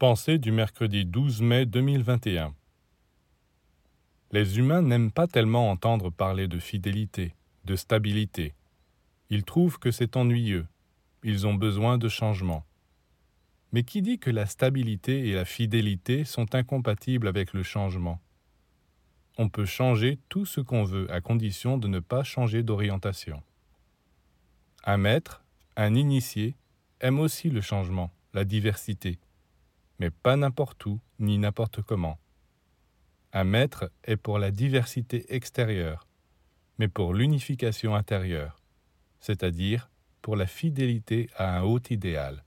Pensée du mercredi 12 mai 2021 Les humains n'aiment pas tellement entendre parler de fidélité, de stabilité. Ils trouvent que c'est ennuyeux. Ils ont besoin de changement. Mais qui dit que la stabilité et la fidélité sont incompatibles avec le changement? On peut changer tout ce qu'on veut à condition de ne pas changer d'orientation. Un maître, un initié, aime aussi le changement, la diversité mais pas n'importe où ni n'importe comment. Un maître est pour la diversité extérieure, mais pour l'unification intérieure, c'est-à-dire pour la fidélité à un haut idéal.